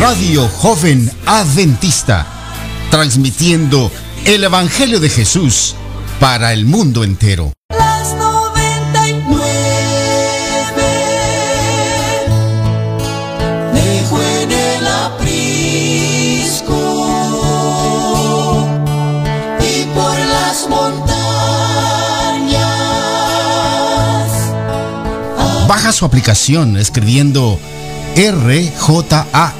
Radio Joven Adventista, transmitiendo el Evangelio de Jesús para el mundo entero. las 99 dejo en el aprisco. Y por las montañas. Baja su aplicación escribiendo RJA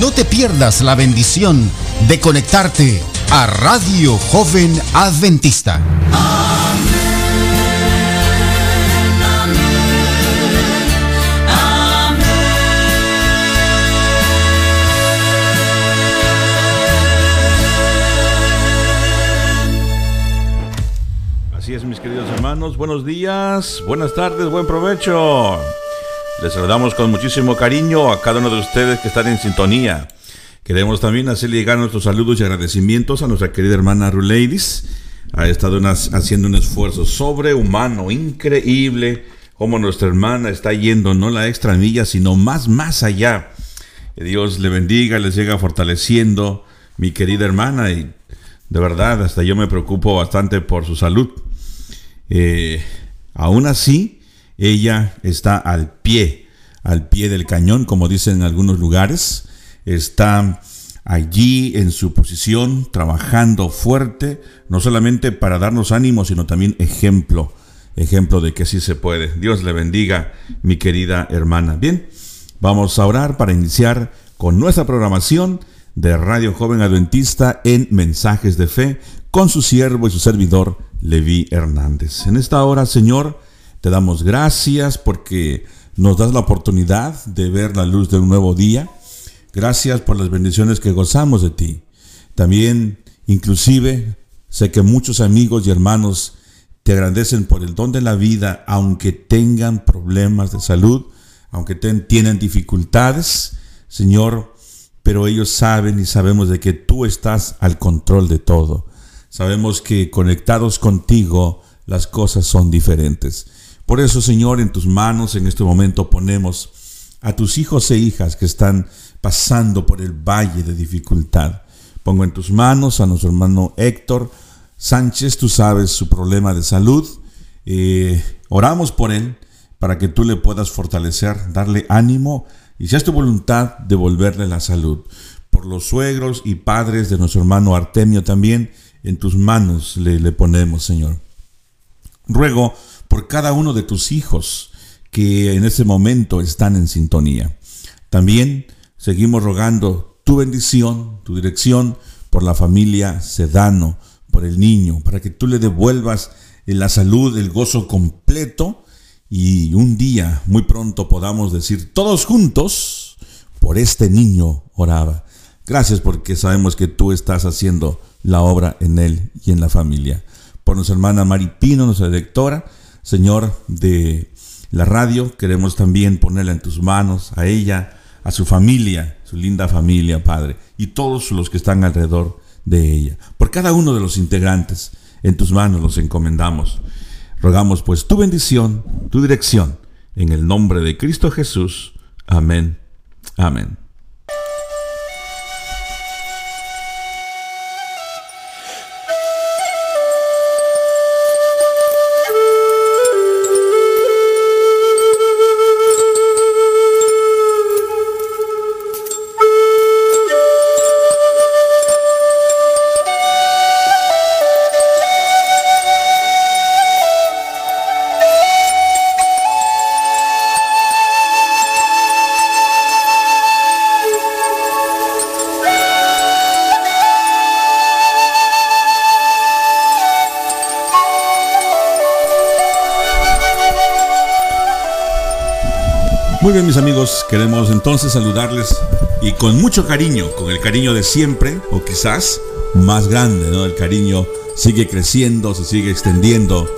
No te pierdas la bendición de conectarte a Radio Joven Adventista. Así es, mis queridos hermanos. Buenos días, buenas tardes, buen provecho. Les saludamos con muchísimo cariño a cada uno de ustedes que están en sintonía. Queremos también hacerle llegar nuestros saludos y agradecimientos a nuestra querida hermana Ruleidis. Ha estado haciendo un esfuerzo sobrehumano, increíble, como nuestra hermana está yendo no la extra milla, sino más, más allá. Que Dios le bendiga, les llega fortaleciendo, mi querida hermana, y de verdad, hasta yo me preocupo bastante por su salud. Eh, aún así, ella está al pie, al pie del cañón, como dicen en algunos lugares. Está allí en su posición, trabajando fuerte, no solamente para darnos ánimo, sino también ejemplo, ejemplo de que sí se puede. Dios le bendiga, mi querida hermana. Bien, vamos a orar para iniciar con nuestra programación de Radio Joven Adventista en Mensajes de Fe con su siervo y su servidor Levi Hernández. En esta hora, Señor, te damos gracias porque nos das la oportunidad de ver la luz de un nuevo día. Gracias por las bendiciones que gozamos de ti. También, inclusive, sé que muchos amigos y hermanos te agradecen por el don de la vida, aunque tengan problemas de salud, aunque ten- tienen dificultades, Señor, pero ellos saben y sabemos de que tú estás al control de todo. Sabemos que conectados contigo las cosas son diferentes. Por eso, Señor, en tus manos en este momento ponemos a tus hijos e hijas que están pasando por el valle de dificultad. Pongo en tus manos a nuestro hermano Héctor Sánchez, tú sabes su problema de salud. Eh, oramos por él para que tú le puedas fortalecer, darle ánimo y si es tu voluntad devolverle la salud. Por los suegros y padres de nuestro hermano Artemio también, en tus manos le, le ponemos, Señor. Ruego por cada uno de tus hijos que en ese momento están en sintonía. También seguimos rogando tu bendición, tu dirección por la familia Sedano, por el niño, para que tú le devuelvas la salud, el gozo completo y un día muy pronto podamos decir todos juntos, por este niño oraba. Gracias porque sabemos que tú estás haciendo la obra en él y en la familia. Por nuestra hermana Maripino, nuestra directora, Señor de la radio, queremos también ponerla en tus manos, a ella, a su familia, su linda familia, Padre, y todos los que están alrededor de ella. Por cada uno de los integrantes, en tus manos los encomendamos. Rogamos pues tu bendición, tu dirección, en el nombre de Cristo Jesús. Amén. Amén. Muy bien mis amigos, queremos entonces saludarles y con mucho cariño, con el cariño de siempre o quizás más grande, ¿no? El cariño sigue creciendo, se sigue extendiendo.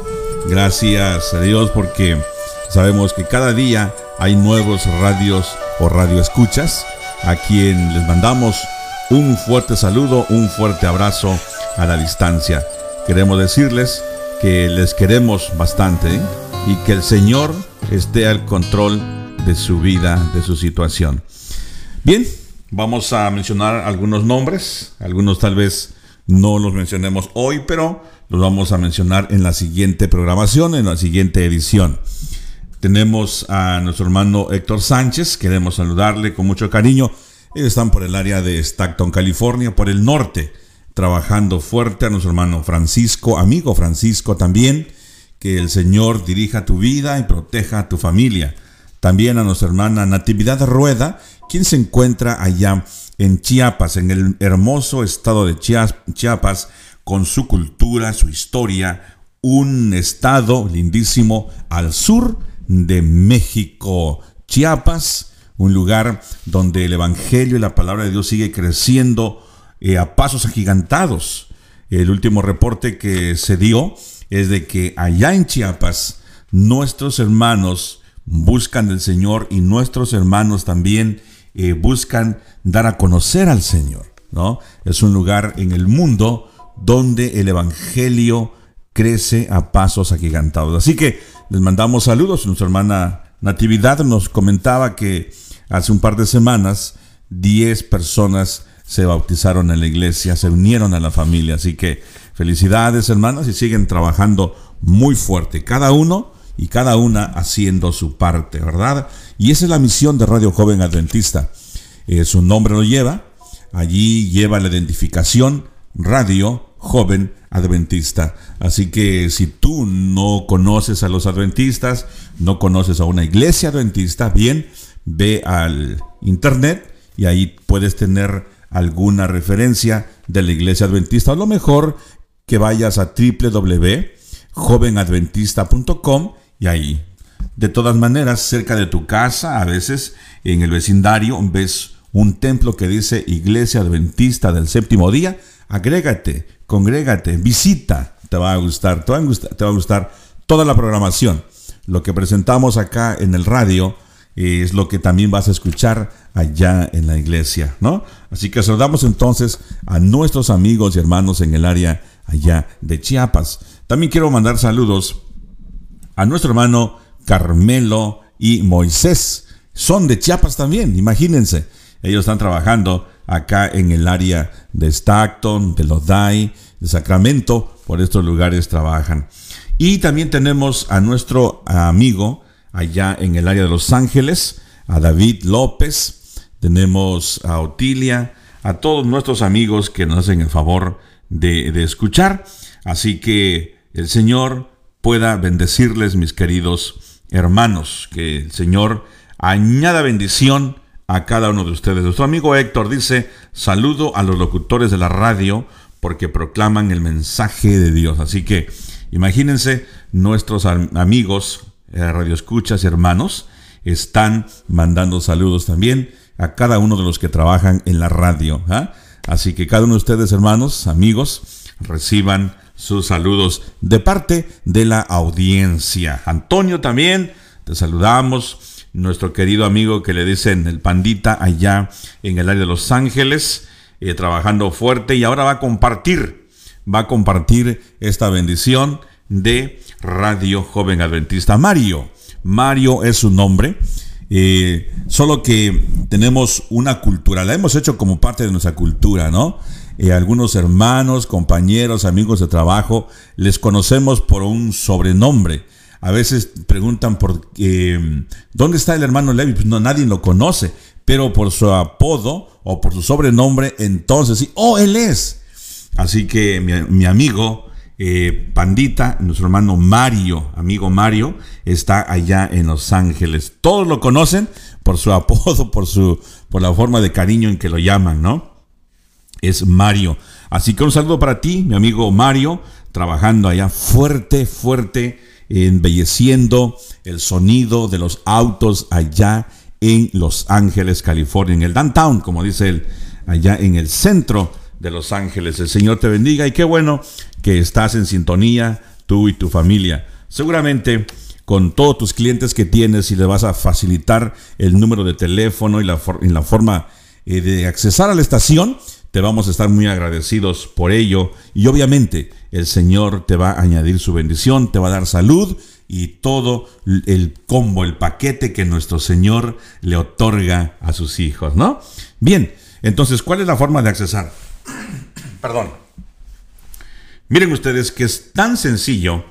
Gracias a Dios porque sabemos que cada día hay nuevos radios o radioescuchas a quien les mandamos un fuerte saludo, un fuerte abrazo a la distancia. Queremos decirles que les queremos bastante y que el Señor esté al control de su vida, de su situación. Bien, vamos a mencionar algunos nombres, algunos tal vez no los mencionemos hoy, pero los vamos a mencionar en la siguiente programación, en la siguiente edición. Tenemos a nuestro hermano Héctor Sánchez, queremos saludarle con mucho cariño. Ellos están por el área de Stockton, California, por el norte, trabajando fuerte a nuestro hermano Francisco, amigo Francisco también. Que el Señor dirija tu vida y proteja a tu familia. También a nuestra hermana Natividad Rueda, quien se encuentra allá en Chiapas, en el hermoso estado de Chiapas, con su cultura, su historia, un estado lindísimo al sur de México. Chiapas, un lugar donde el Evangelio y la palabra de Dios sigue creciendo eh, a pasos agigantados. El último reporte que se dio es de que allá en Chiapas nuestros hermanos buscan del Señor y nuestros hermanos también eh, buscan dar a conocer al Señor. ¿no? Es un lugar en el mundo donde el Evangelio crece a pasos agigantados. Así que les mandamos saludos. Nuestra hermana Natividad nos comentaba que hace un par de semanas 10 personas se bautizaron en la iglesia, se unieron a la familia. Así que felicidades hermanas y siguen trabajando muy fuerte, cada uno y cada una haciendo su parte, ¿verdad? Y esa es la misión de Radio Joven Adventista. Eh, su nombre lo lleva, allí lleva la identificación Radio Joven Adventista. Así que si tú no conoces a los adventistas, no conoces a una iglesia adventista, bien, ve al internet y ahí puedes tener alguna referencia de la iglesia adventista. A lo mejor que vayas a www.jovenadventista.com y ahí. De todas maneras, cerca de tu casa, a veces en el vecindario, ves un templo que dice Iglesia Adventista del Séptimo Día. Agrégate, congrégate, visita. Te va a gustar, te va a gustar, te va a gustar toda la programación. Lo que presentamos acá en el radio es lo que también vas a escuchar allá en la iglesia, ¿no? Así que saludamos entonces a nuestros amigos y hermanos en el área allá de Chiapas. También quiero mandar saludos a nuestro hermano Carmelo y Moisés. Son de Chiapas también, imagínense. Ellos están trabajando acá en el área de Stockton, de Lodi, de Sacramento. Por estos lugares trabajan. Y también tenemos a nuestro amigo allá en el área de Los Ángeles, a David López, tenemos a Otilia, a todos nuestros amigos que nos hacen el favor de, de escuchar. Así que el Señor pueda bendecirles, mis queridos hermanos, que el Señor añada bendición a cada uno de ustedes. Nuestro amigo Héctor dice, saludo a los locutores de la radio porque proclaman el mensaje de Dios. Así que imagínense nuestros amigos eh, Radio Escuchas, hermanos, están mandando saludos también a cada uno de los que trabajan en la radio. ¿ah? Así que cada uno de ustedes, hermanos, amigos, reciban sus saludos de parte de la audiencia. Antonio también, te saludamos. Nuestro querido amigo que le dicen el pandita allá en el área de Los Ángeles, eh, trabajando fuerte y ahora va a compartir, va a compartir esta bendición de Radio Joven Adventista. Mario, Mario es su nombre. Eh, solo que tenemos una cultura, la hemos hecho como parte de nuestra cultura, ¿no? Algunos hermanos, compañeros, amigos de trabajo, les conocemos por un sobrenombre. A veces preguntan por eh, dónde está el hermano Levi, pues no, nadie lo conoce, pero por su apodo o por su sobrenombre, entonces sí, oh, él es. Así que mi, mi amigo eh, Pandita, nuestro hermano Mario, amigo Mario, está allá en Los Ángeles. Todos lo conocen por su apodo, por su, por la forma de cariño en que lo llaman, ¿no? Es Mario. Así que un saludo para ti, mi amigo Mario, trabajando allá fuerte, fuerte embelleciendo el sonido de los autos allá en Los Ángeles, California, en el downtown, como dice él, allá en el centro de Los Ángeles. El Señor te bendiga y qué bueno que estás en sintonía, tú y tu familia. Seguramente con todos tus clientes que tienes y le vas a facilitar el número de teléfono y la, forma eh, de accesar a la estación, te vamos a estar muy agradecidos por ello y obviamente el Señor te va a añadir su bendición, te va a dar salud y todo el combo, el paquete que nuestro Señor le otorga a sus hijos, ¿no? Bien, entonces, ¿cuál es la forma de accesar? Perdón. Miren ustedes que es tan sencillo,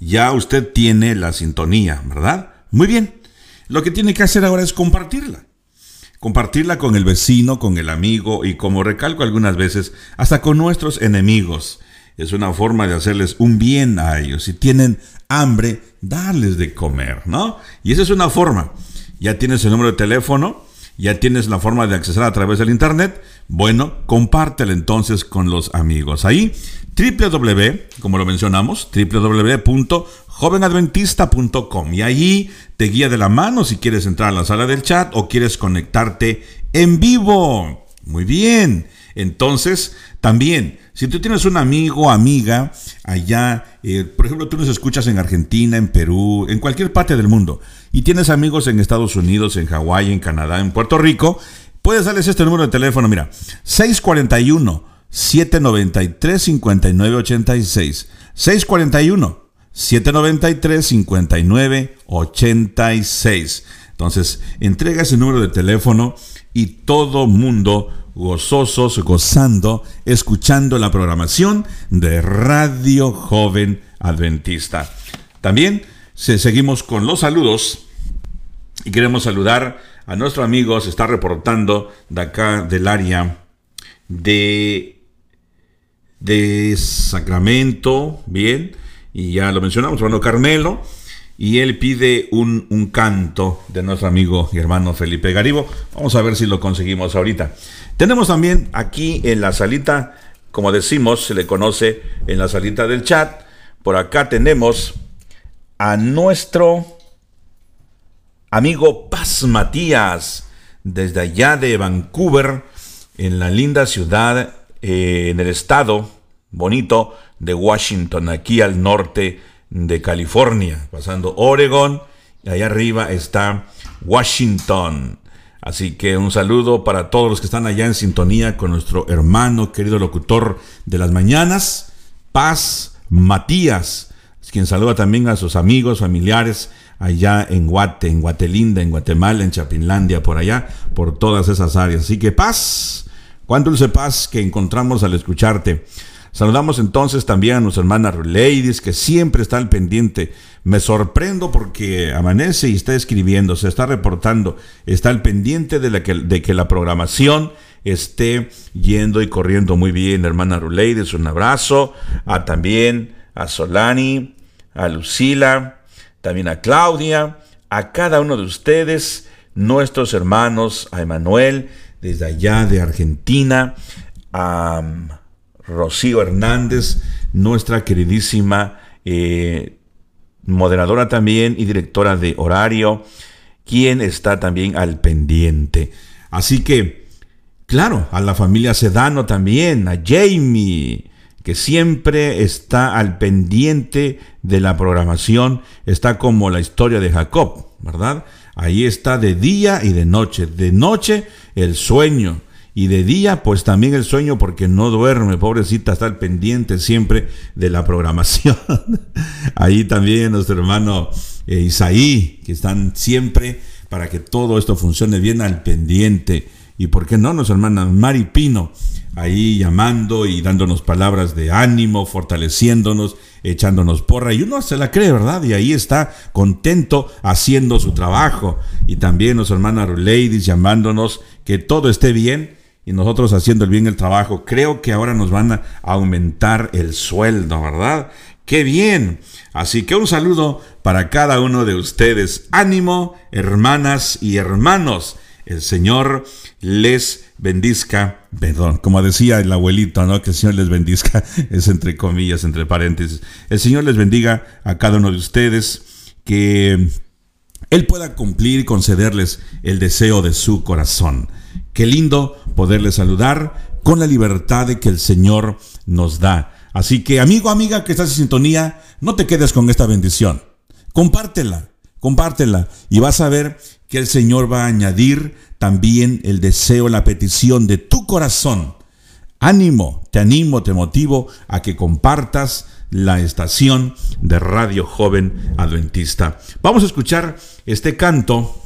ya usted tiene la sintonía, ¿verdad? Muy bien. Lo que tiene que hacer ahora es compartirla. Compartirla con el vecino, con el amigo y como recalco algunas veces, hasta con nuestros enemigos. Es una forma de hacerles un bien a ellos. Si tienen hambre, darles de comer, ¿no? Y esa es una forma. Ya tienes el número de teléfono, ya tienes la forma de acceder a través del internet. Bueno, compártelo entonces con los amigos. Ahí, www, como lo mencionamos, www.jovenadventista.com. Y ahí te guía de la mano si quieres entrar a la sala del chat o quieres conectarte en vivo. Muy bien. Entonces, también, si tú tienes un amigo amiga allá, eh, por ejemplo, tú nos escuchas en Argentina, en Perú, en cualquier parte del mundo, y tienes amigos en Estados Unidos, en Hawái, en Canadá, en Puerto Rico, puedes darles este número de teléfono, mira, 641 793 5986. 641 793 5986. Entonces, entrega ese número de teléfono y todo mundo gozosos, gozando, escuchando la programación de Radio Joven Adventista. También seguimos con los saludos y queremos saludar a nuestro amigo, se está reportando de acá del área de, de Sacramento, bien, y ya lo mencionamos, hermano Carmelo, y él pide un, un, canto de nuestro amigo y hermano Felipe Garibo. Vamos a ver si lo conseguimos ahorita. Tenemos también aquí en la salita, como decimos, se le conoce en la salita del chat, por acá tenemos a nuestro amigo Paz Matías, desde allá de Vancouver, en la linda ciudad, eh, en el estado bonito de Washington, aquí al norte de California, pasando Oregon, y allá arriba está Washington. Así que un saludo para todos los que están allá en sintonía con nuestro hermano, querido locutor de las mañanas, Paz Matías quien saluda también a sus amigos, familiares allá en Guate, en Guatelinda, en Guatemala, en Chapinlandia, por allá, por todas esas áreas. Así que paz, cuán dulce paz que encontramos al escucharte. Saludamos entonces también a nuestra hermana Ladies, que siempre está al pendiente. Me sorprendo porque amanece y está escribiendo, se está reportando, está al pendiente de, que, de que la programación esté yendo y corriendo muy bien. Hermana Ladies, un abrazo. A también a Solani, a Lucila, también a Claudia, a cada uno de ustedes, nuestros hermanos, a Emanuel, desde allá de Argentina, a um, Rocío Hernández, nuestra queridísima eh, moderadora también y directora de horario, quien está también al pendiente. Así que, claro, a la familia Sedano también, a Jamie, que siempre está al pendiente de la programación, está como la historia de Jacob, ¿verdad? Ahí está de día y de noche. De noche el sueño y de día pues también el sueño porque no duerme, pobrecita, está al pendiente siempre de la programación. Ahí también nuestro hermano eh, Isaí, que están siempre para que todo esto funcione bien al pendiente. Y por qué no, nuestra hermana Mari Pino, ahí llamando y dándonos palabras de ánimo, fortaleciéndonos, echándonos porra. Y uno se la cree, ¿verdad? Y ahí está contento haciendo su trabajo. Y también nuestra hermana Ladies llamándonos que todo esté bien y nosotros haciendo el bien el trabajo. Creo que ahora nos van a aumentar el sueldo, ¿verdad? ¡Qué bien! Así que un saludo para cada uno de ustedes. Ánimo, hermanas y hermanos. El Señor les bendizca perdón, como decía el abuelito, ¿no? Que el Señor les bendiga, es entre comillas, entre paréntesis. El Señor les bendiga a cada uno de ustedes, que Él pueda cumplir y concederles el deseo de su corazón. Qué lindo poderles saludar con la libertad de que el Señor nos da. Así que, amigo, amiga que estás en sintonía, no te quedes con esta bendición. Compártela, compártela y vas a ver que el Señor va a añadir también el deseo, la petición de tu corazón. Ánimo, te animo, te motivo a que compartas la estación de Radio Joven Adventista. Vamos a escuchar este canto.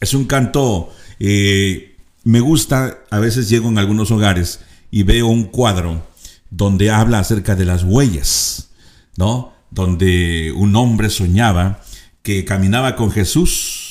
Es un canto, eh, me gusta, a veces llego en algunos hogares y veo un cuadro donde habla acerca de las huellas, ¿no? Donde un hombre soñaba que caminaba con Jesús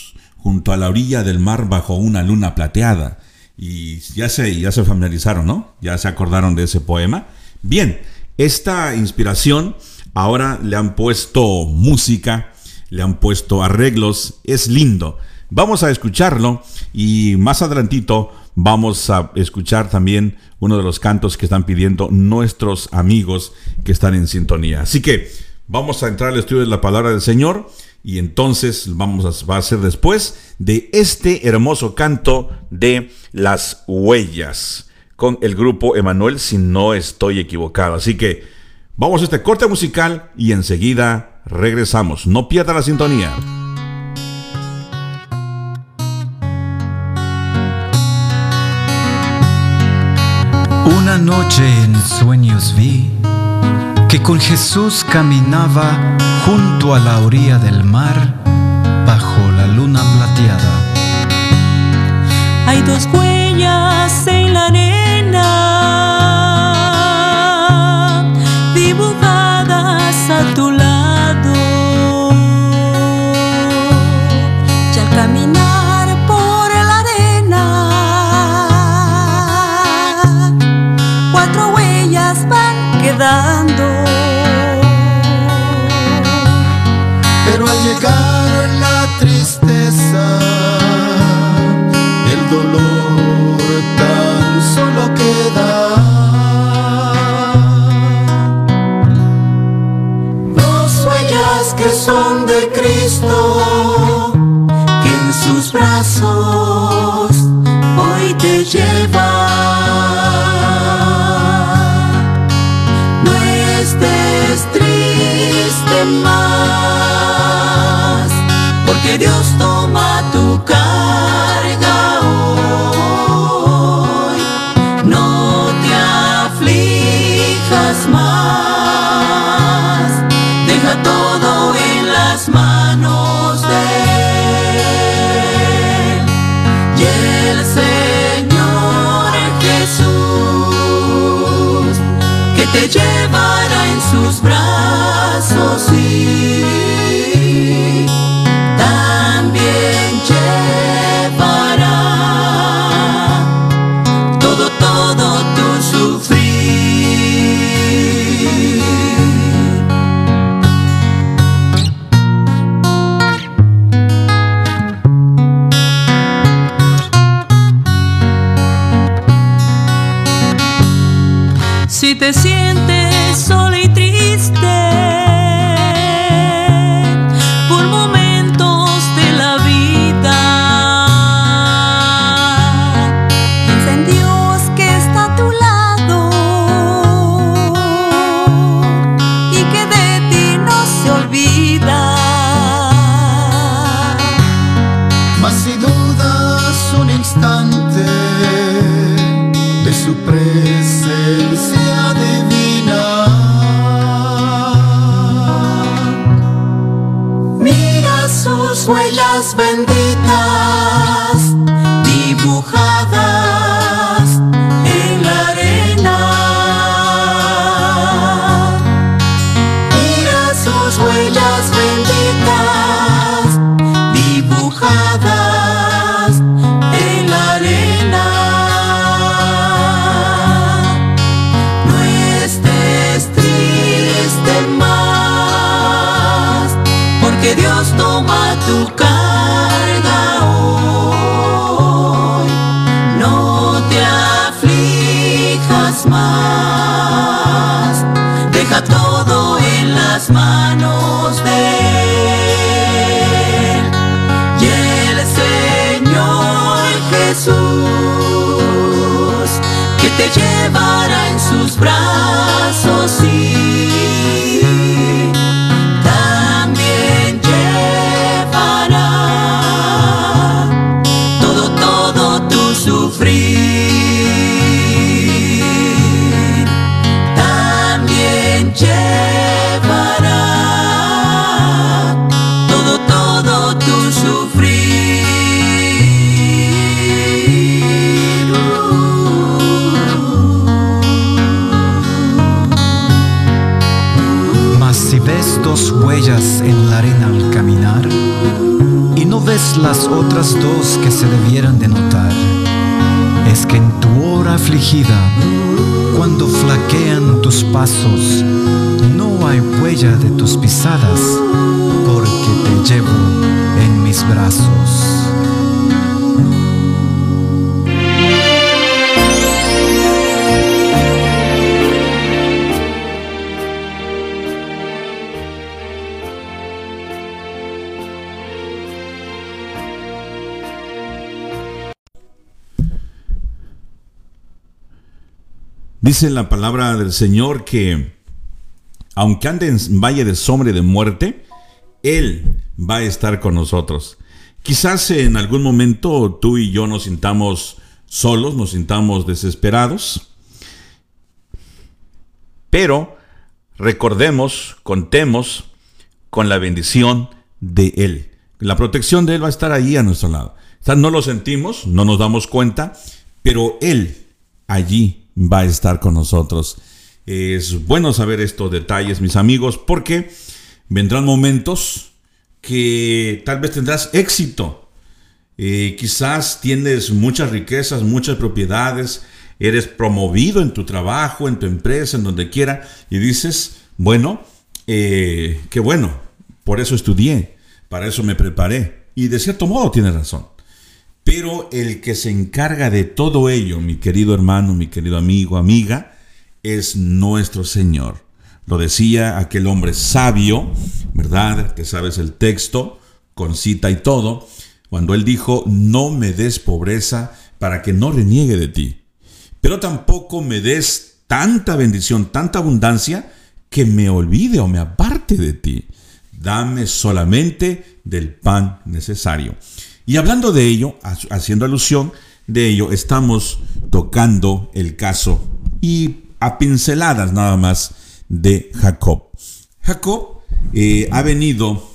junto a la orilla del mar bajo una luna plateada. Y ya se, ya se familiarizaron, ¿no? Ya se acordaron de ese poema. Bien, esta inspiración ahora le han puesto música, le han puesto arreglos, es lindo. Vamos a escucharlo y más adelantito vamos a escuchar también uno de los cantos que están pidiendo nuestros amigos que están en sintonía. Así que vamos a entrar al estudio de la palabra del Señor y entonces vamos a, va a ser después de este hermoso canto de las huellas con el grupo Emanuel, si no estoy equivocado. Así que vamos a este corte musical y enseguida regresamos. No pierda la sintonía. Una noche en sueños vi que con Jesús caminaba junto a la orilla del mar bajo la luna plateada. Hay dos huellas en la arena lleva. No estés triste más, porque Dios toma tu carga dos que se debieran de notar, es que en tu hora afligida, cuando flaquean tus pasos, no hay huella de tus pisadas, Dice la palabra del Señor que aunque ande en valle de sombra y de muerte, Él va a estar con nosotros. Quizás en algún momento tú y yo nos sintamos solos, nos sintamos desesperados, pero recordemos, contemos con la bendición de Él. La protección de Él va a estar ahí a nuestro lado. O no lo sentimos, no nos damos cuenta, pero Él allí va a estar con nosotros. Es bueno saber estos detalles, mis amigos, porque vendrán momentos que tal vez tendrás éxito. Eh, quizás tienes muchas riquezas, muchas propiedades, eres promovido en tu trabajo, en tu empresa, en donde quiera, y dices, bueno, eh, qué bueno, por eso estudié, para eso me preparé. Y de cierto modo tienes razón. Pero el que se encarga de todo ello, mi querido hermano, mi querido amigo, amiga, es nuestro Señor. Lo decía aquel hombre sabio, ¿verdad? Que sabes el texto, con cita y todo, cuando él dijo, no me des pobreza para que no reniegue de ti, pero tampoco me des tanta bendición, tanta abundancia, que me olvide o me aparte de ti. Dame solamente del pan necesario. Y hablando de ello, haciendo alusión de ello, estamos tocando el caso y a pinceladas nada más de Jacob. Jacob eh, ha venido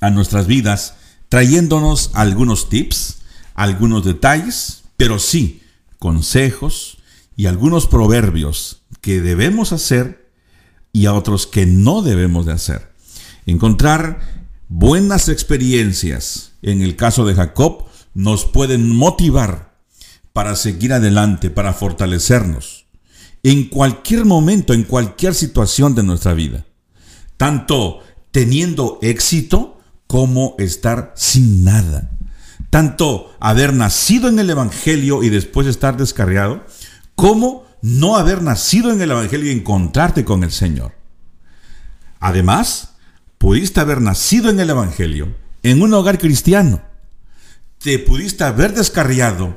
a nuestras vidas trayéndonos algunos tips, algunos detalles, pero sí consejos y algunos proverbios que debemos hacer y a otros que no debemos de hacer. Encontrar buenas experiencias en el caso de Jacob nos pueden motivar para seguir adelante, para fortalecernos en cualquier momento, en cualquier situación de nuestra vida. Tanto teniendo éxito como estar sin nada. Tanto haber nacido en el Evangelio y después estar descarriado, como no haber nacido en el Evangelio y encontrarte con el Señor. Además, pudiste haber nacido en el Evangelio, en un hogar cristiano. Te pudiste haber descarriado,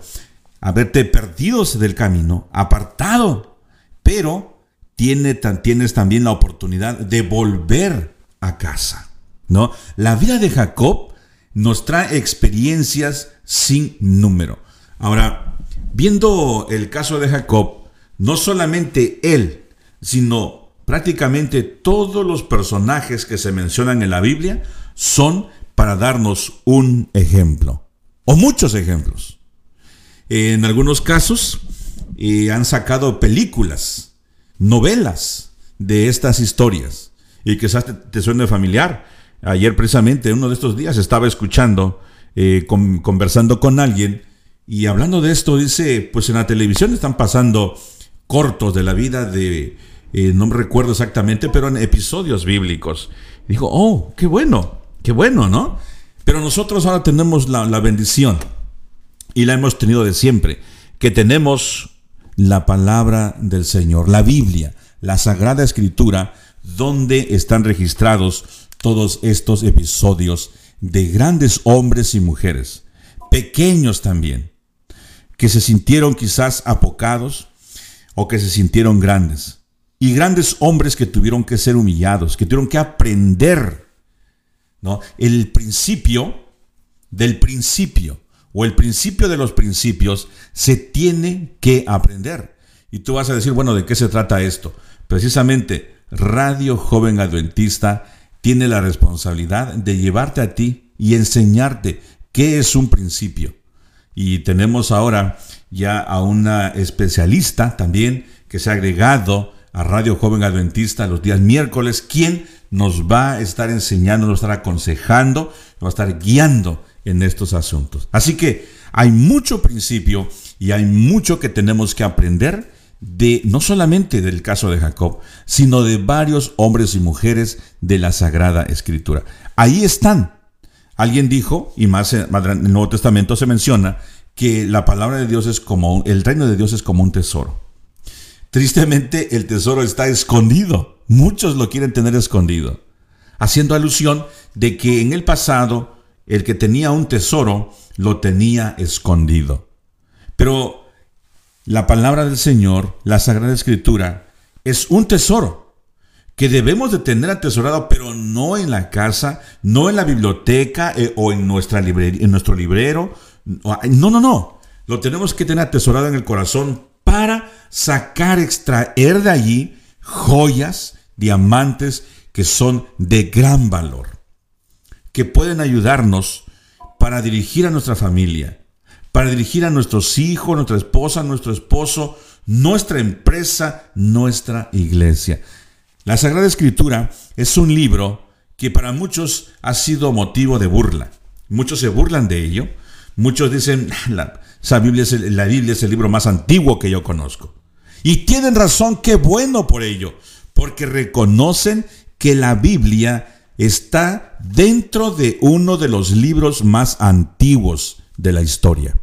haberte perdido del camino, apartado, pero tiene, tienes también la oportunidad de volver a casa. ¿no? La vida de Jacob nos trae experiencias sin número. Ahora, viendo el caso de Jacob, no solamente él, sino prácticamente todos los personajes que se mencionan en la Biblia son para darnos un ejemplo, o muchos ejemplos. En algunos casos eh, han sacado películas, novelas de estas historias, y quizás te, suene familiar. Ayer precisamente, uno de estos días, estaba escuchando, eh, con, conversando con alguien, y hablando de esto, dice, pues en la televisión están pasando cortos de la vida de, eh, no me recuerdo exactamente, pero en episodios bíblicos. Dijo, oh, qué bueno, qué bueno, ¿no? Pero nosotros ahora tenemos la, la bendición, y la hemos tenido de siempre, que tenemos la palabra del Señor, la Biblia, la Sagrada Escritura, donde están registrados todos estos episodios de grandes hombres y mujeres, pequeños también, que se sintieron quizás apocados o que se sintieron grandes, y grandes hombres que tuvieron que ser humillados, que tuvieron que aprender ¿no? el principio del principio o el principio de los principios se tiene que aprender. Y tú vas a decir, bueno, ¿de qué se trata esto? Precisamente, Radio Joven Adventista tiene la responsabilidad de llevarte a ti y enseñarte qué es un principio. Y tenemos ahora ya a una especialista también que se ha agregado a Radio Joven Adventista los días miércoles, quien nos va a estar enseñando, nos va a estar aconsejando, nos va a estar guiando en estos asuntos. Así que hay mucho principio y hay mucho que tenemos que aprender de no solamente del caso de Jacob, sino de varios hombres y mujeres de la Sagrada Escritura. Ahí están. Alguien dijo, y más en el Nuevo Testamento se menciona, que la palabra de Dios es como, el reino de Dios es como un tesoro. Tristemente el tesoro está escondido. Muchos lo quieren tener escondido. Haciendo alusión de que en el pasado el que tenía un tesoro lo tenía escondido. Pero la palabra del Señor, la Sagrada Escritura, es un tesoro que debemos de tener atesorado, pero no en la casa, no en la biblioteca eh, o en, nuestra en nuestro librero. No, no, no. Lo tenemos que tener atesorado en el corazón para sacar, extraer de allí joyas, diamantes que son de gran valor, que pueden ayudarnos para dirigir a nuestra familia, para dirigir a nuestros hijos, nuestra esposa, nuestro esposo, nuestra empresa, nuestra iglesia. La Sagrada Escritura es un libro que para muchos ha sido motivo de burla. Muchos se burlan de ello. Muchos dicen, ah, la, Biblia es el, la Biblia es el libro más antiguo que yo conozco. Y tienen razón, qué bueno por ello, porque reconocen que la Biblia está dentro de uno de los libros más antiguos de la historia.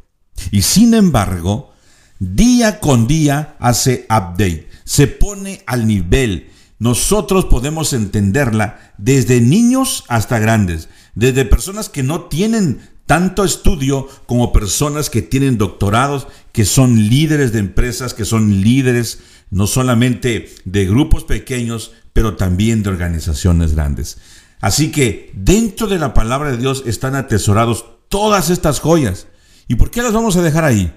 Y sin embargo, día con día hace update, se pone al nivel. Nosotros podemos entenderla desde niños hasta grandes, desde personas que no tienen tanto estudio como personas que tienen doctorados, que son líderes de empresas, que son líderes no solamente de grupos pequeños, pero también de organizaciones grandes. Así que dentro de la palabra de Dios están atesorados todas estas joyas. ¿Y por qué las vamos a dejar ahí?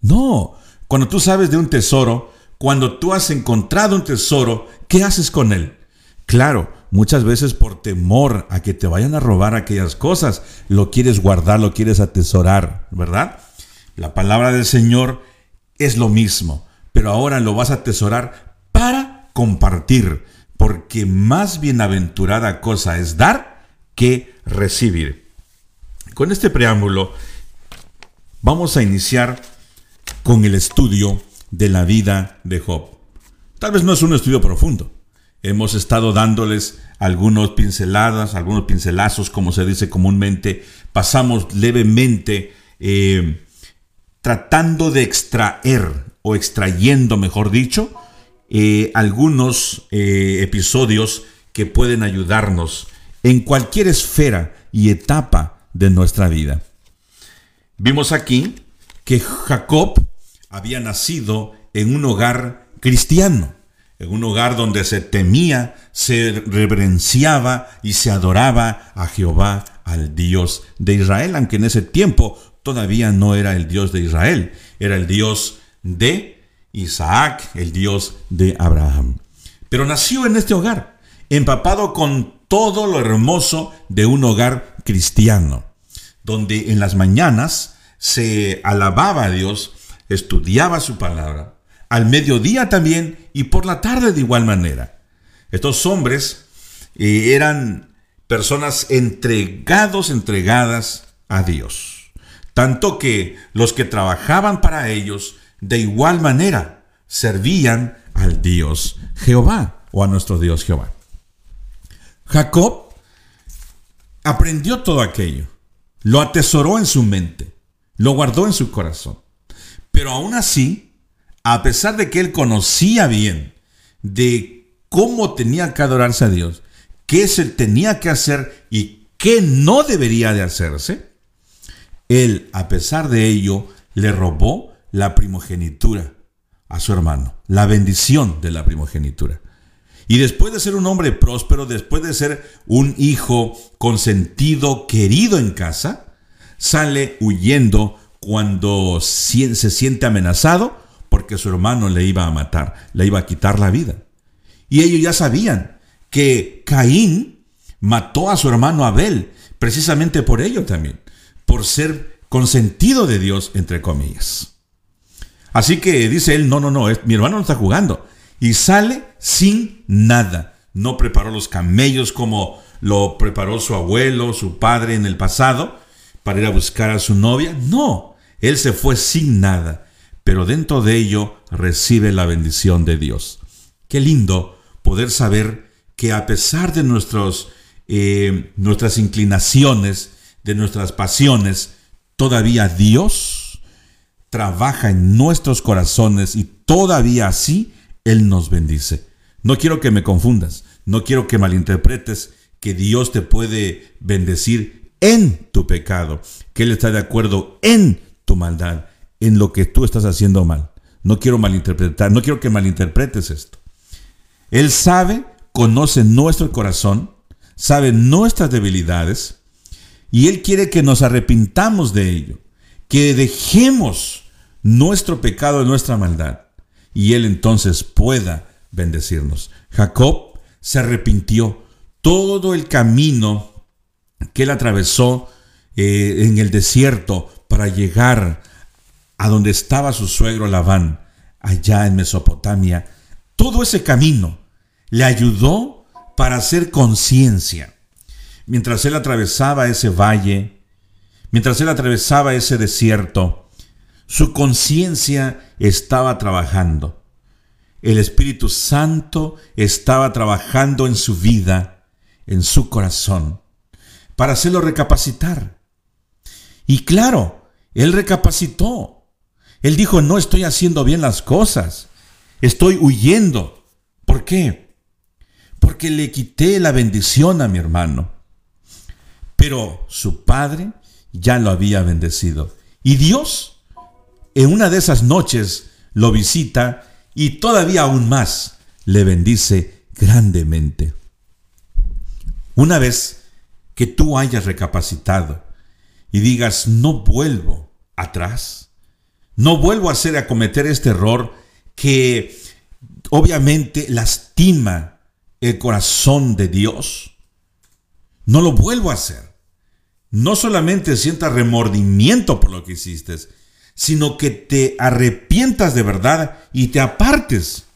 No, cuando tú sabes de un tesoro, cuando tú has encontrado un tesoro, ¿qué haces con él? Claro, muchas veces por temor a que te vayan a robar aquellas cosas, lo quieres guardar, lo quieres atesorar, ¿verdad? La palabra del Señor es lo mismo, pero ahora lo vas a atesorar para compartir, porque más bienaventurada cosa es dar que recibir. Con este preámbulo, vamos a iniciar con el estudio de la vida de Job. Tal vez no es un estudio profundo. Hemos estado dándoles algunos pinceladas, algunos pincelazos, como se dice comúnmente. Pasamos levemente eh, tratando de extraer o extrayendo, mejor dicho, eh, algunos eh, episodios que pueden ayudarnos en cualquier esfera y etapa de nuestra vida. Vimos aquí que Jacob había nacido en un hogar cristiano, en un hogar donde se temía, se reverenciaba y se adoraba a Jehová, al Dios de Israel, aunque en ese tiempo todavía no era el Dios de Israel, era el Dios de Isaac, el Dios de Abraham. Pero nació en este hogar, empapado con todo lo hermoso de un hogar cristiano donde en las mañanas se alababa a Dios, estudiaba su palabra, al mediodía también y por la tarde de igual manera. Estos hombres eh, eran personas entregados, entregadas a Dios. Tanto que los que trabajaban para ellos de igual manera servían al Dios Jehová o a nuestro Dios Jehová. Jacob aprendió todo aquello. Lo atesoró en su mente, lo guardó en su corazón. Pero aún así, a pesar de que él conocía bien de cómo tenía que adorarse a Dios, qué se tenía que hacer y qué no debería de hacerse, él, a pesar de ello, le robó la primogenitura a su hermano, la bendición de la primogenitura. Y después de ser un hombre próspero, después de ser un hijo consentido, querido en casa, sale huyendo cuando se siente amenazado porque su hermano le iba a matar, le iba a quitar la vida. Y ellos ya sabían que Caín mató a su hermano Abel, precisamente por ello también, por ser consentido de Dios, entre comillas. Así que dice él, no, no, no, mi hermano no está jugando. Y sale sin nada. No preparó los camellos como lo preparó su abuelo, su padre en el pasado, para ir a buscar a su novia. No, él se fue sin nada, pero dentro de ello recibe la bendición de Dios. Qué lindo poder saber que a pesar de nuestros, eh, nuestras inclinaciones, de nuestras pasiones, todavía Dios trabaja en nuestros corazones y todavía así Él nos bendice. No quiero que me confundas, no quiero que malinterpretes que Dios te puede bendecir en tu pecado, que Él está de acuerdo en tu maldad, en lo que tú estás haciendo mal. No quiero malinterpretar, no quiero que malinterpretes esto. Él sabe, conoce nuestro corazón, sabe nuestras debilidades y Él quiere que nos arrepintamos de ello, que dejemos nuestro pecado, nuestra maldad y Él entonces pueda bendecirnos. Jacob se arrepintió todo el camino que él atravesó eh, en el desierto para llegar a donde estaba su suegro Labán, allá en Mesopotamia, todo ese camino le ayudó para hacer conciencia. Mientras él atravesaba ese valle, mientras él atravesaba ese desierto, su conciencia estaba trabajando. El Espíritu Santo estaba trabajando en su vida, en su corazón, para hacerlo recapacitar. Y claro, él recapacitó. Él dijo, no estoy haciendo bien las cosas, estoy huyendo. ¿Por qué? Porque le quité la bendición a mi hermano. Pero su padre ya lo había bendecido. Y Dios, en una de esas noches, lo visita y todavía aún más le bendice grandemente. Una vez que tú hayas recapacitado y digas, no vuelvo atrás, no vuelvo a hacer a cometer este error que obviamente lastima el corazón de Dios. No lo vuelvo a hacer. No solamente sientas remordimiento por lo que hiciste, sino que te arrepientas de verdad y te apartes.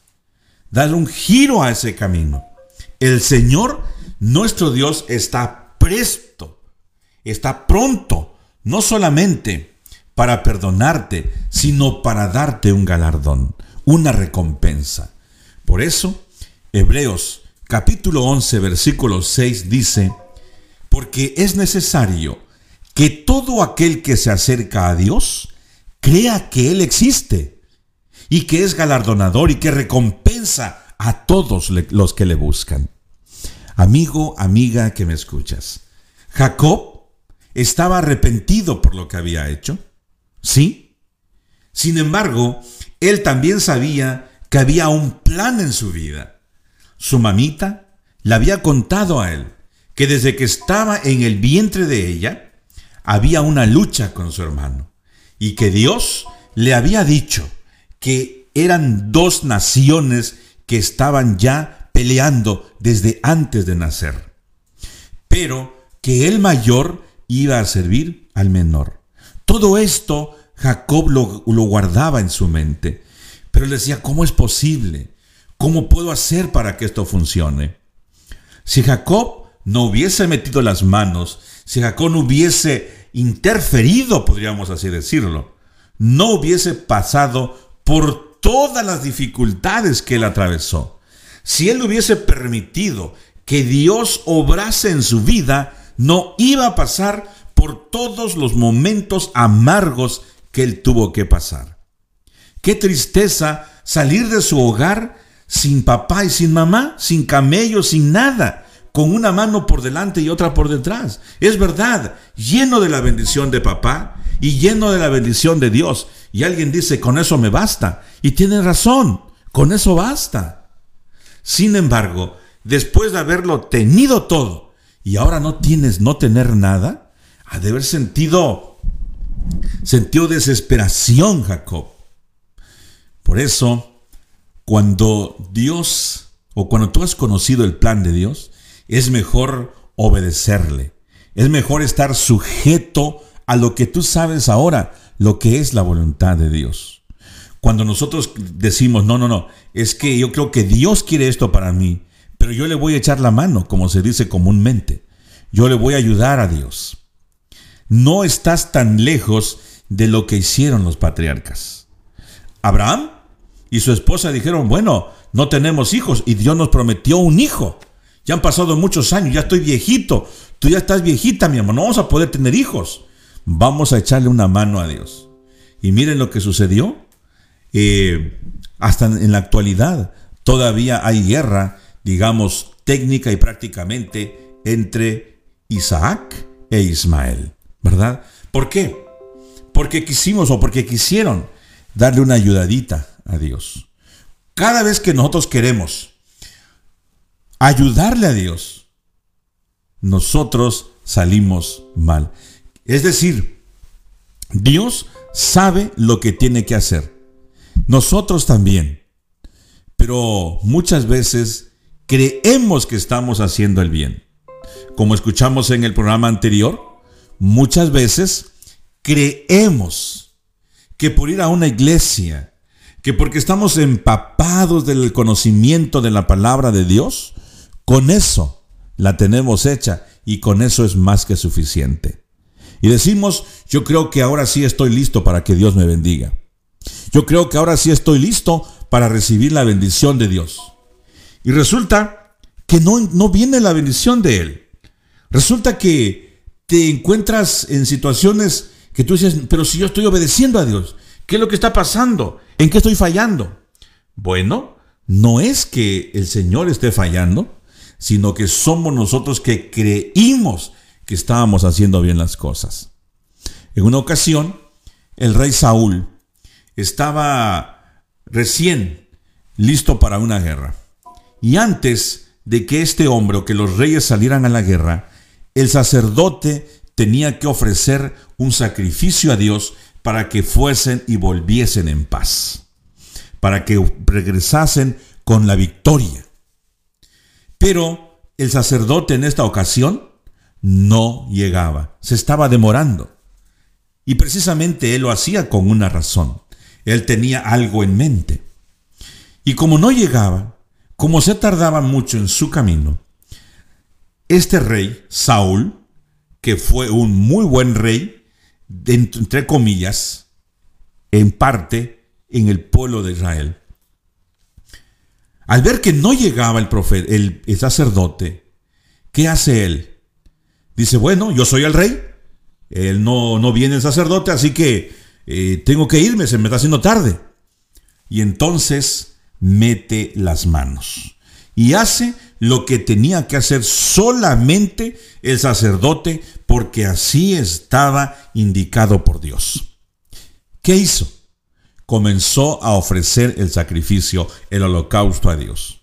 Dale un giro a ese camino. El Señor, nuestro Dios, está presto, está pronto, no solamente para perdonarte, sino para darte un galardón, una recompensa. Por eso, Hebreos capítulo 11, versículo 6 dice, porque es necesario que todo aquel que se acerca a Dios crea que Él existe y que es galardonador y que recompensa a todos los que le buscan. Amigo, amiga que me escuchas, Jacob estaba arrepentido por lo que había hecho ¿Sí? Sin embargo, él también sabía que había un plan en su vida. Su mamita le había contado a él que desde que estaba en el vientre de ella, había una lucha con su hermano y que Dios le había dicho que eran dos naciones que estaban ya peleando desde antes de nacer, pero que el mayor iba a servir al menor. Todo esto Jacob lo, guardaba en su mente, pero le decía, ¿cómo es posible? ¿Cómo puedo hacer para que esto funcione? Si Jacob no hubiese metido las manos, si Jacob no hubiese interferido, podríamos así decirlo, no hubiese pasado por todas las dificultades que él atravesó. Si él hubiese permitido que Dios obrase en su vida, no iba a pasar por todos los momentos amargos que él tuvo que pasar. Qué tristeza salir de su hogar sin papá y sin mamá, sin camello, sin nada, con una mano por delante y otra por detrás. Es verdad, lleno de la bendición de papá y lleno de la bendición de Dios. Y alguien dice, con eso me basta. Y tiene razón, con eso basta. Sin embargo, después de haberlo tenido todo y ahora no tienes no tener nada, ha de haber sentido, sentido desesperación Jacob. Por eso, cuando Dios o cuando tú has conocido el plan de Dios, es mejor obedecerle. Es mejor estar sujeto a lo que tú sabes ahora, lo que es la voluntad de Dios. Cuando nosotros decimos, no, no, no, es que yo creo que Dios quiere esto para mí, pero yo le voy a echar la mano, como se dice comúnmente. Yo le voy a ayudar a Dios. No estás tan lejos de lo que hicieron los patriarcas. Abraham y su esposa dijeron, bueno, no tenemos hijos y Dios nos prometió un hijo. Ya han pasado muchos años, ya estoy viejito, tú ya estás viejita, mi amor, no vamos a poder tener hijos. Vamos a echarle una mano a Dios. Y miren lo que sucedió. Eh, hasta en la actualidad todavía hay guerra, digamos, técnica y prácticamente entre Isaac e Ismael, ¿verdad? ¿Por qué? Porque quisimos o porque quisieron darle una ayudadita a Dios. Cada vez que nosotros queremos ayudarle a Dios, nosotros salimos mal. Es decir, Dios sabe lo que tiene que hacer. Nosotros también. Pero muchas veces creemos que estamos haciendo el bien. Como escuchamos en el programa anterior, muchas veces creemos que por ir a una iglesia, que porque estamos empapados del conocimiento de la palabra de Dios, con eso la tenemos hecha y con eso es más que suficiente. Y decimos, yo creo que ahora sí estoy listo para que Dios me bendiga. Yo creo que ahora sí estoy listo para recibir la bendición de Dios. Y resulta que no, no viene la bendición de Él. Resulta que te encuentras en situaciones que tú dices, pero si yo estoy obedeciendo a Dios, ¿qué es lo que está pasando? ¿En qué estoy fallando? Bueno, no es que el Señor esté fallando, sino que somos nosotros que creímos que estábamos haciendo bien las cosas. En una ocasión, el rey Saúl estaba recién listo para una guerra. Y antes de que este hombre o que los reyes salieran a la guerra, el sacerdote tenía que ofrecer un sacrificio a Dios para que fuesen y volviesen en paz, para que regresasen con la victoria. Pero el sacerdote en esta ocasión no llegaba, se estaba demorando. Y precisamente él lo hacía con una razón. Él tenía algo en mente. Y como no llegaba, como se tardaba mucho en su camino, este rey, Saúl, que fue un muy buen rey, entre comillas, en parte en el pueblo de Israel. Al ver que no llegaba el profeta, el, sacerdote, ¿qué hace él? Dice, bueno, yo soy el rey, él no, no viene el sacerdote, así que eh, tengo que irme, se me está haciendo tarde. Y entonces mete las manos y hace lo que tenía que hacer solamente el sacerdote porque así estaba indicado por Dios. ¿Qué hizo? Comenzó a ofrecer el sacrificio, el holocausto a Dios.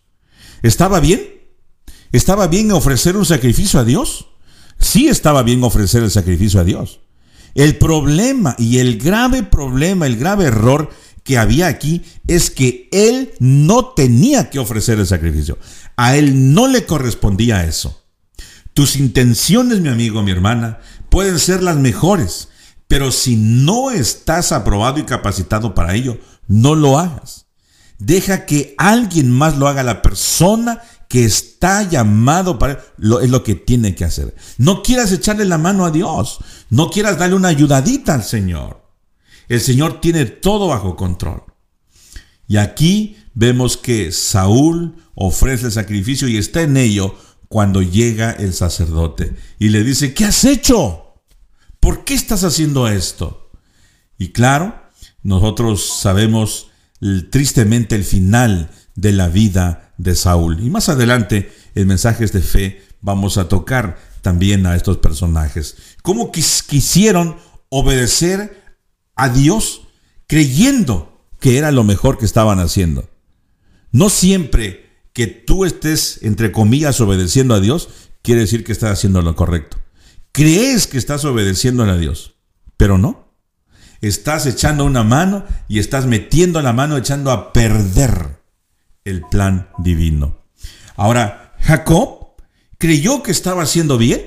¿Estaba bien? ¿Estaba bien ofrecer un sacrificio a Dios? Sí estaba bien ofrecer el sacrificio a Dios. El problema y el grave problema, el grave error que había aquí es que él no tenía que ofrecer el sacrificio. A él no le correspondía eso. Tus intenciones, mi amigo, mi hermana, pueden ser las mejores, pero si no estás aprobado y capacitado para ello, no lo hagas. Deja que alguien más lo haga, la persona que está llamado para lo, es lo que tiene que hacer. No quieras echarle la mano a Dios, no quieras darle una ayudadita al Señor. El Señor tiene todo bajo control. Y aquí vemos que Saúl ofrece el sacrificio y está en ello cuando llega el sacerdote y le dice, ¿qué has hecho? ¿Por qué estás haciendo esto? Y claro, nosotros sabemos tristemente el final de la vida de Saúl. Y más adelante, en mensajes de fe, vamos a tocar también a estos personajes. Cómo quisieron obedecer a Dios creyendo que era lo mejor que estaban haciendo. No siempre que tú estés, entre comillas, obedeciendo a Dios, quiere decir que estás haciendo lo correcto. Crees que estás obedeciendo a Dios, pero no. Estás echando una mano y estás metiendo la mano, echando a perder el plan divino. Ahora, Jacob creyó que estaba haciendo bien.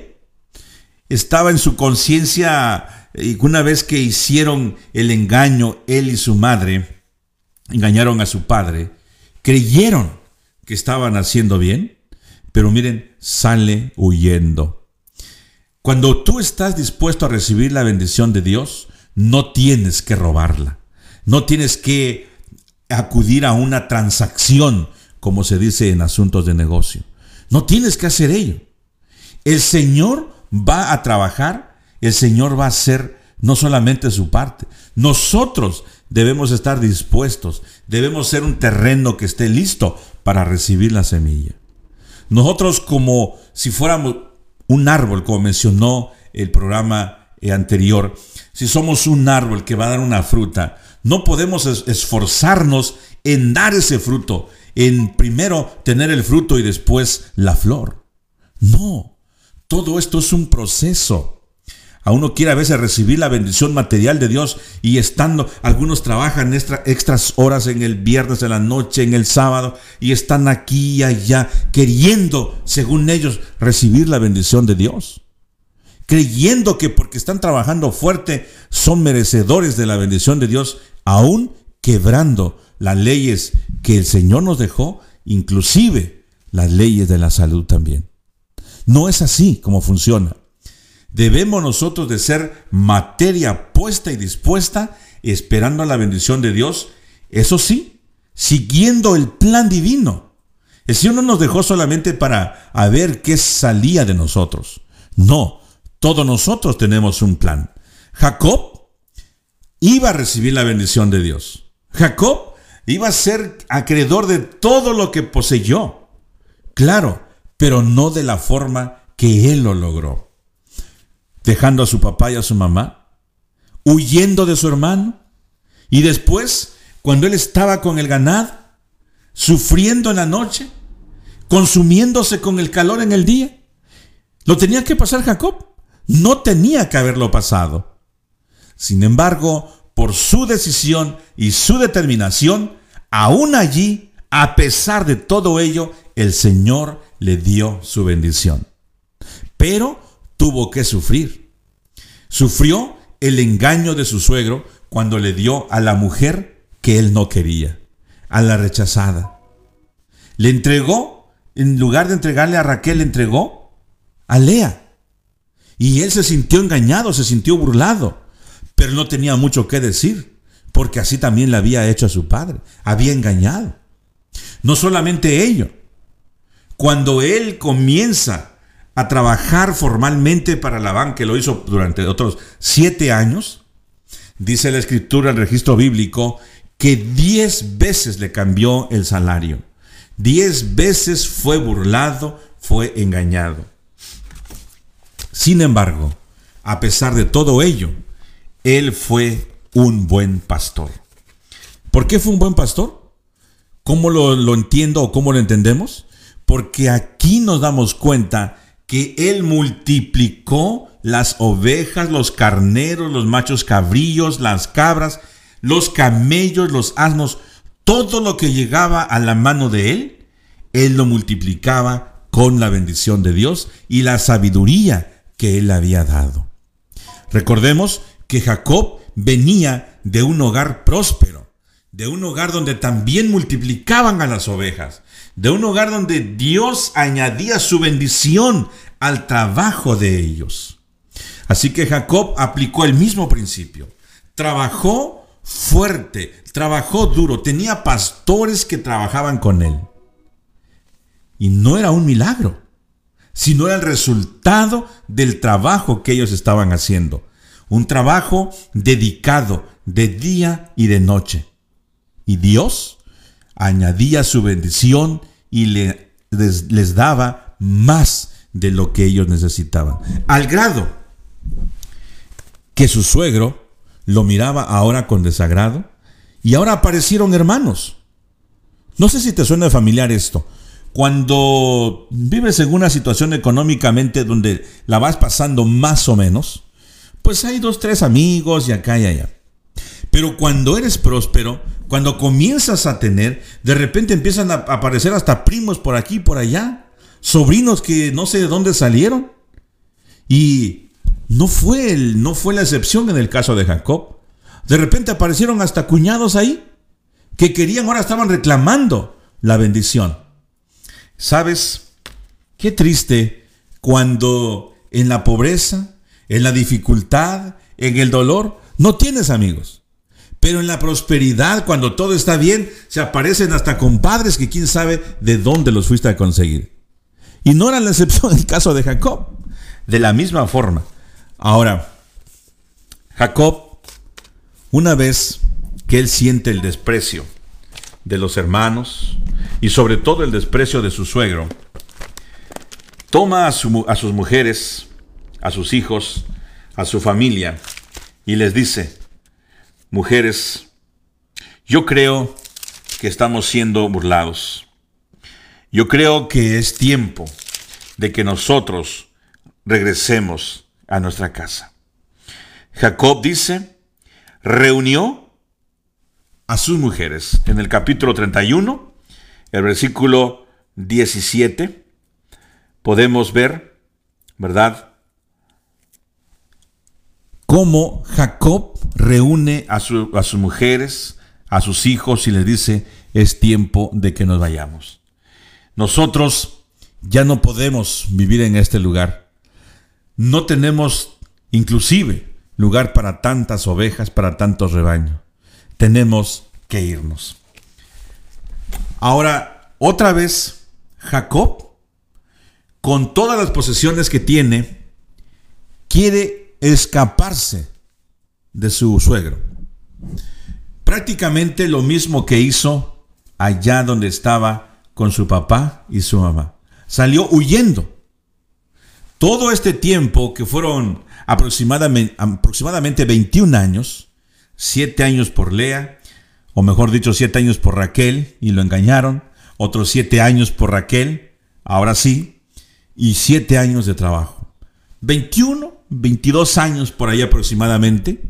Estaba en su conciencia y una vez que hicieron el engaño, él y su madre, engañaron a su padre, creyeron que estaban haciendo bien, pero miren, sale huyendo. Cuando tú estás dispuesto a recibir la bendición de Dios, no tienes que robarla. No tienes que acudir a una transacción, como se dice en asuntos de negocio. No tienes que hacer ello. El Señor va a trabajar, el Señor va a hacer no solamente su parte. Nosotros debemos estar dispuestos, debemos ser un terreno que esté listo para recibir la semilla. Nosotros como si fuéramos un árbol, como mencionó el programa eh, anterior, si somos un árbol que va a dar una fruta, no podemos esforzarnos en dar ese fruto, en primero tener el fruto y después la flor. No, todo esto es un proceso. A uno quiere a veces recibir la bendición material de Dios y estando, algunos trabajan extras horas en el viernes de la noche, en el sábado, y están aquí y allá queriendo, según ellos, recibir la bendición de Dios. Creyendo que porque están trabajando fuerte son merecedores de la bendición de Dios, aún quebrando las leyes que el Señor nos dejó, inclusive las leyes de la salud también. No es así como funciona. Debemos nosotros de ser materia puesta y dispuesta, esperando la bendición de Dios, eso sí, siguiendo el plan divino. El Señor no nos dejó solamente para ver qué salía de nosotros. No, todos nosotros tenemos un plan. Jacob iba a recibir la bendición de Dios. Jacob iba a ser acreedor de todo lo que poseyó. Claro, pero no de la forma que él lo logró dejando a su papá y a su mamá, huyendo de su hermano, y después, cuando él estaba con el ganado, sufriendo en la noche, consumiéndose con el calor en el día, lo tenía que pasar Jacob, no tenía que haberlo pasado. Sin embargo, por su decisión y su determinación, aún allí, a pesar de todo ello, el Señor le dio su bendición. Pero tuvo que sufrir. Sufrió el engaño de su suegro cuando le dio a la mujer que él no quería, a la rechazada. Le entregó, en lugar de entregarle a Raquel, le entregó a Lea. Y él se sintió engañado, se sintió burlado, pero no tenía mucho que decir, porque así también le había hecho a su padre, había engañado. No solamente ello, cuando él comienza a trabajar formalmente para Labán, que lo hizo durante otros siete años, dice la escritura, el registro bíblico, que diez veces le cambió el salario. Diez veces fue burlado, fue engañado. Sin embargo, a pesar de todo ello, él fue un buen pastor. ¿Por qué fue un buen pastor? ¿Cómo lo, lo entiendo o cómo lo entendemos? Porque aquí nos damos cuenta que Él multiplicó las ovejas, los carneros, los machos cabrillos, las cabras, los camellos, los asnos, todo lo que llegaba a la mano de Él, Él lo multiplicaba con la bendición de Dios y la sabiduría que Él había dado. Recordemos que Jacob venía de un hogar próspero, de un hogar donde también multiplicaban a las ovejas, de un hogar donde Dios añadía su bendición al trabajo de ellos. Así que Jacob aplicó el mismo principio. Trabajó fuerte, trabajó duro, tenía pastores que trabajaban con él. Y no era un milagro, sino era el resultado del trabajo que ellos estaban haciendo. Un trabajo dedicado de día y de noche. Y Dios añadía su bendición y les, les daba más de lo que ellos necesitaban. Al grado que su suegro lo miraba ahora con desagrado y ahora aparecieron hermanos. No sé si te suena familiar esto. Cuando vives en una situación económicamente donde la vas pasando más o menos, pues hay dos, tres amigos y acá y allá. Pero cuando eres próspero, cuando comienzas a tener, de repente empiezan a aparecer hasta primos por aquí y por allá, sobrinos que no sé de dónde salieron. Y no fue, el, no fue la excepción en el caso de Jacob. De repente aparecieron hasta cuñados ahí que querían, ahora estaban reclamando la bendición. ¿Sabes? Qué triste cuando en la pobreza, en la dificultad, en el dolor, no tienes amigos. Pero en la prosperidad, cuando todo está bien, se aparecen hasta compadres que quién sabe de dónde los fuiste a conseguir. Y no era la excepción el caso de Jacob. De la misma forma. Ahora, Jacob, una vez que él siente el desprecio de los hermanos y sobre todo el desprecio de su suegro, toma a, a sus mujeres, a sus hijos, a su familia y les dice, mujeres, yo creo que estamos siendo burlados. Yo creo que es tiempo de que nosotros regresemos a nuestra casa. Jacob dice, reunió a sus mujeres. En el capítulo 31, el versículo 17, podemos ver, ¿verdad? Cómo Jacob reúne a, sus mujeres, a sus hijos y les dice, es tiempo de que nos vayamos. Nosotros ya no podemos vivir en este lugar. No tenemos inclusive lugar para tantas ovejas, para tantos rebaños. Tenemos que irnos. Ahora, otra vez, Jacob, con todas las posesiones que tiene, quiere escaparse de su suegro. Prácticamente lo mismo que hizo allá donde estaba con su papá y su mamá. Salió huyendo. Todo este tiempo, que fueron aproximadamente, aproximadamente 21 años, 7 años por Lea, o mejor dicho, 7 años por Raquel, y lo engañaron, otros 7 años por Raquel, ahora sí, y 7 años de trabajo. 21, 22 años por ahí aproximadamente,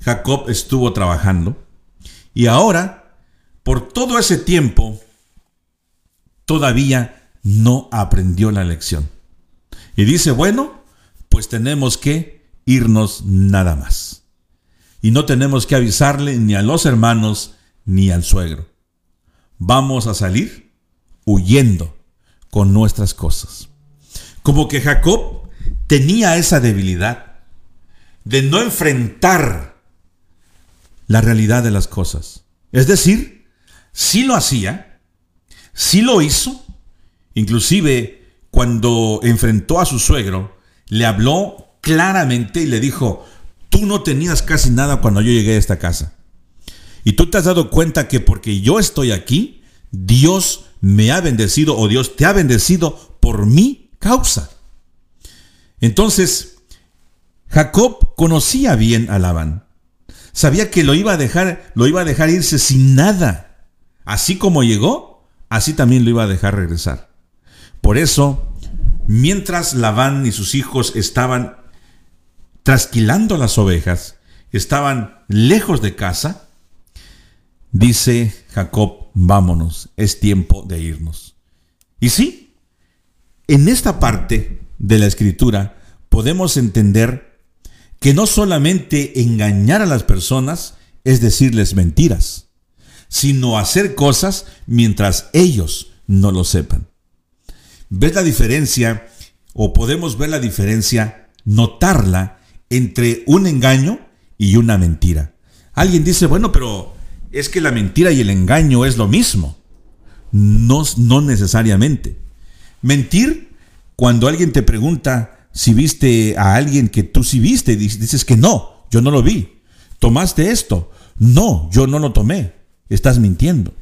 Jacob estuvo trabajando, y ahora, por todo ese tiempo, todavía no aprendió la lección. Y dice, bueno, pues tenemos que irnos nada más. Y no tenemos que avisarle ni a los hermanos ni al suegro. Vamos a salir huyendo con nuestras cosas. Como que Jacob tenía esa debilidad de no enfrentar la realidad de las cosas. Es decir, si lo hacía, Sí lo hizo. Inclusive cuando enfrentó a su suegro, le habló claramente y le dijo, tú no tenías casi nada cuando yo llegué a esta casa. Y tú te has dado cuenta que porque yo estoy aquí, Dios me ha bendecido o Dios te ha bendecido por mi causa. Entonces, Jacob conocía bien a Labán. Sabía que lo iba a dejar, lo iba a dejar irse sin nada. Así como llegó, así también lo iba a dejar regresar. Por eso, mientras Labán y sus hijos estaban trasquilando las ovejas, estaban lejos de casa, dice Jacob, vámonos, es tiempo de irnos. Y sí, en esta parte de la escritura podemos entender que no solamente engañar a las personas es decirles mentiras, sino hacer cosas mientras ellos no lo sepan. ¿Ves la diferencia o podemos ver la diferencia, notarla entre un engaño y una mentira? Alguien dice, bueno, pero es que la mentira y el engaño es lo mismo. No, no necesariamente. Mentir, cuando alguien te pregunta si viste a alguien que tú sí viste, dices que no, yo no lo vi. ¿Tomaste esto? No, yo no lo tomé. Estás mintiendo.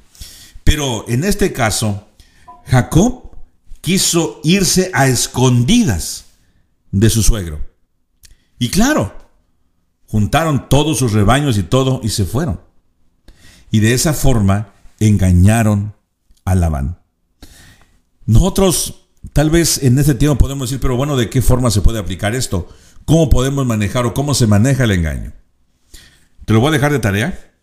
Pero en este caso, Jacob quiso irse a escondidas de su suegro. Y claro, juntaron todos sus rebaños y todo y se fueron. Y de esa forma engañaron a Labán. Nosotros tal vez en este tiempo podemos decir, pero bueno, ¿de qué forma se puede aplicar esto? ¿Cómo podemos manejar o cómo se maneja el engaño? Te lo voy a dejar de tarea.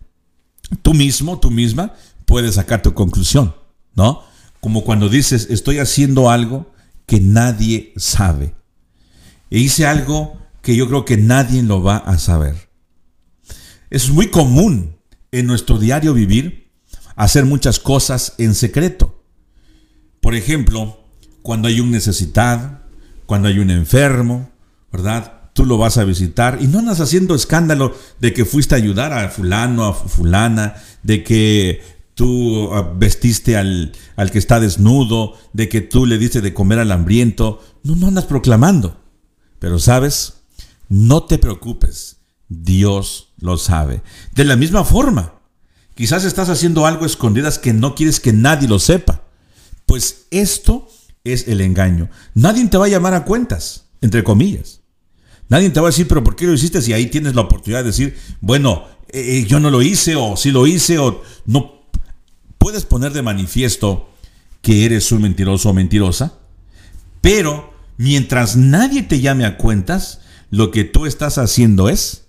Tú mismo, tú misma, puedes sacar tu conclusión, ¿no? Como cuando dices, estoy haciendo algo que nadie sabe. E hice algo que yo creo que nadie lo va a saber. Es muy común en nuestro diario vivir hacer muchas cosas en secreto. Por ejemplo, cuando hay un necesitado, cuando hay un enfermo, ¿verdad? Tú lo vas a visitar y no andas haciendo escándalo de que fuiste a ayudar a fulano, a fulana, de que tú ah, vestiste al, al que está desnudo, de que tú le diste de comer al hambriento. No, no andas proclamando. Pero sabes, no te preocupes, Dios lo sabe. De la misma forma, quizás estás haciendo algo escondidas que no quieres que nadie lo sepa. Pues esto es el engaño. Nadie te va a llamar a cuentas, entre comillas. Nadie te va a decir, pero ¿por qué lo hiciste? Si ahí tienes la oportunidad de decir, bueno, eh, eh, yo no lo hice, o sí lo hice, o no. Puedes poner de manifiesto que eres un mentiroso o mentirosa, pero mientras nadie te llame a cuentas, lo que tú estás haciendo es